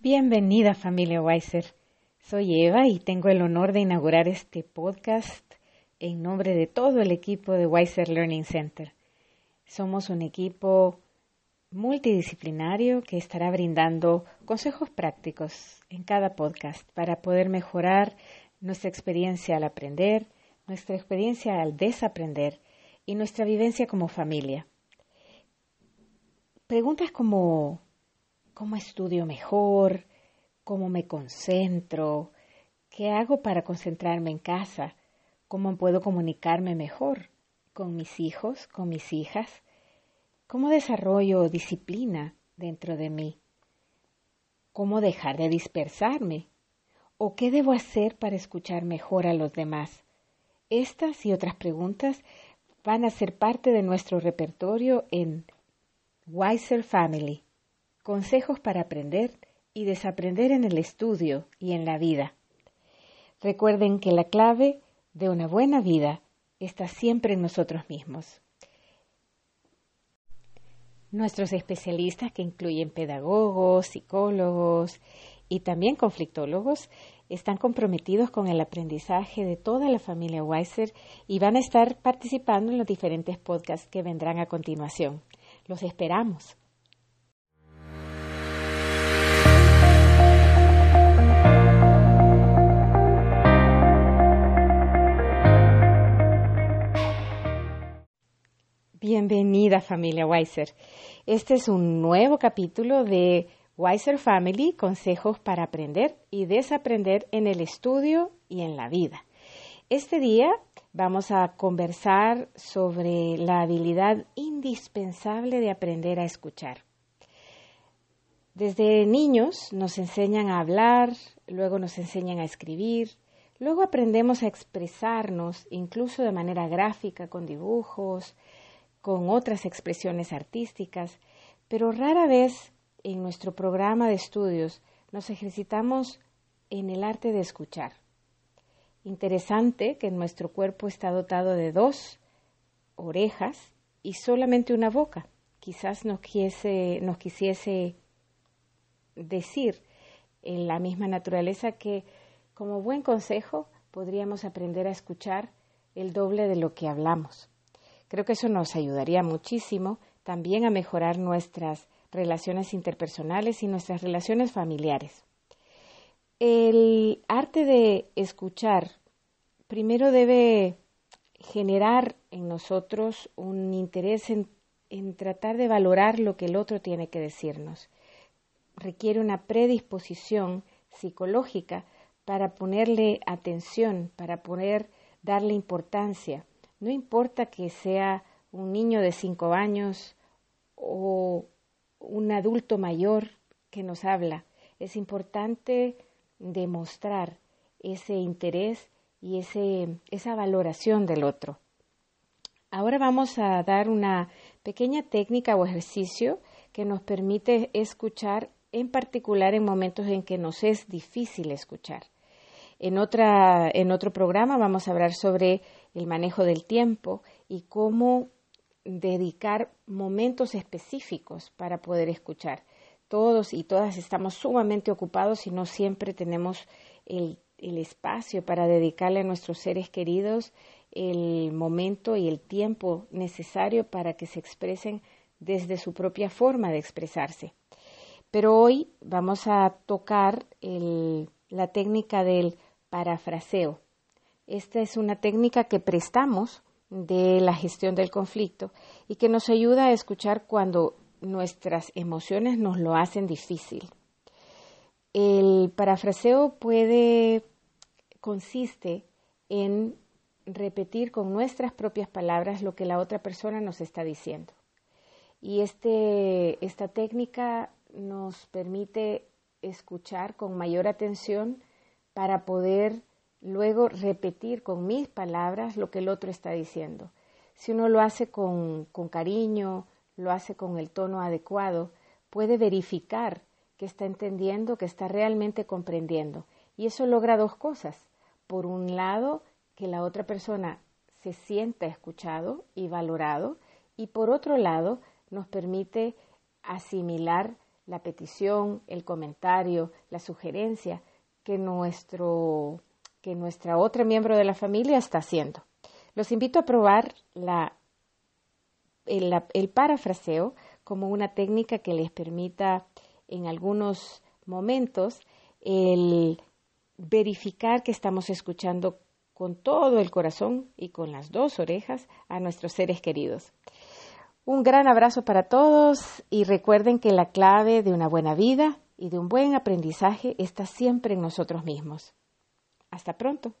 Bienvenida familia Weiser. Soy Eva y tengo el honor de inaugurar este podcast en nombre de todo el equipo de Weiser Learning Center. Somos un equipo multidisciplinario que estará brindando consejos prácticos en cada podcast para poder mejorar nuestra experiencia al aprender, nuestra experiencia al desaprender y nuestra vivencia como familia. Preguntas como ¿cómo estudio mejor? ¿Cómo me concentro? ¿Qué hago para concentrarme en casa? ¿Cómo puedo comunicarme mejor con mis hijos, con mis hijas? ¿Cómo desarrollo disciplina dentro de mí? ¿Cómo dejar de dispersarme? ¿O qué debo hacer para escuchar mejor a los demás? Estas y otras preguntas van a ser parte de nuestro repertorio en Wiser Family. Consejos para aprender y desaprender en el estudio y en la vida. Recuerden que la clave de una buena vida está siempre en nosotros mismos. Nuestros especialistas, que incluyen pedagogos, psicólogos y también conflictólogos, están comprometidos con el aprendizaje de toda la familia Weiser y van a estar participando en los diferentes podcasts que vendrán a continuación. Los esperamos. Bienvenida familia Weiser. Este es un nuevo capítulo de Wiser Family, consejos para aprender y desaprender en el estudio y en la vida. Este día vamos a conversar sobre la habilidad indispensable de aprender a escuchar. Desde niños nos enseñan a hablar, luego nos enseñan a escribir, luego aprendemos a expresarnos incluso de manera gráfica con dibujos, con otras expresiones artísticas, pero rara vez en nuestro programa de estudios nos ejercitamos en el arte de escuchar. Interesante que nuestro cuerpo está dotado de dos orejas y solamente una boca. Quizás nos, nos quisiese decir en la misma naturaleza que como buen consejo podríamos aprender a escuchar el doble de lo que hablamos. Creo que eso nos ayudaría muchísimo también a mejorar nuestras relaciones interpersonales y nuestras relaciones familiares. El arte de escuchar primero debe generar en nosotros un interés en, en, tratar de valorar lo que el otro tiene que decirnos. Requiere una predisposición psicológica para ponerle atención, para poder darle importancia. No importa que sea un niño de cinco años o un adulto mayor que nos habla, es importante demostrar ese interés y ese, esa valoración del otro. Ahora vamos a dar una pequeña técnica o ejercicio que nos permite escuchar, en particular en momentos en que nos es difícil escuchar. En, otra, en otro programa vamos a hablar sobre el manejo del tiempo y cómo dedicar momentos específicos para poder escuchar. Todos y todas estamos sumamente ocupados y no siempre tenemos el, espacio para dedicarle a nuestros seres queridos el momento y el tiempo necesario para que se expresen desde su propia forma de expresarse. Pero hoy vamos a tocar la técnica del parafraseo. Esta es una técnica que prestamos de la gestión del conflicto y que nos ayuda a escuchar cuando nuestras emociones nos lo hacen difícil. El parafraseo puede consiste en repetir con nuestras propias palabras lo que la otra persona nos está diciendo. Y este, esta técnica nos permite escuchar con mayor atención para poder luego repetir con mis palabras lo que el otro está diciendo. Si uno lo hace con, con cariño, lo hace con el tono adecuado, puede verificar que está entendiendo, que está realmente comprendiendo. Y eso logra dos cosas. Por un lado, que la otra persona se sienta escuchado y valorado, y por otro lado, nos permite asimilar la petición, el comentario, la sugerencia que nuestro que nuestra otra miembro de la familia está haciendo. Los invito a probar la, el, parafraseo como una técnica que les permita en algunos momentos el verificar que estamos escuchando con todo el corazón y con las dos orejas a nuestros seres queridos. Un gran abrazo para todos y recuerden que la clave de una buena vida y de un buen aprendizaje está siempre en nosotros mismos. Hasta pronto.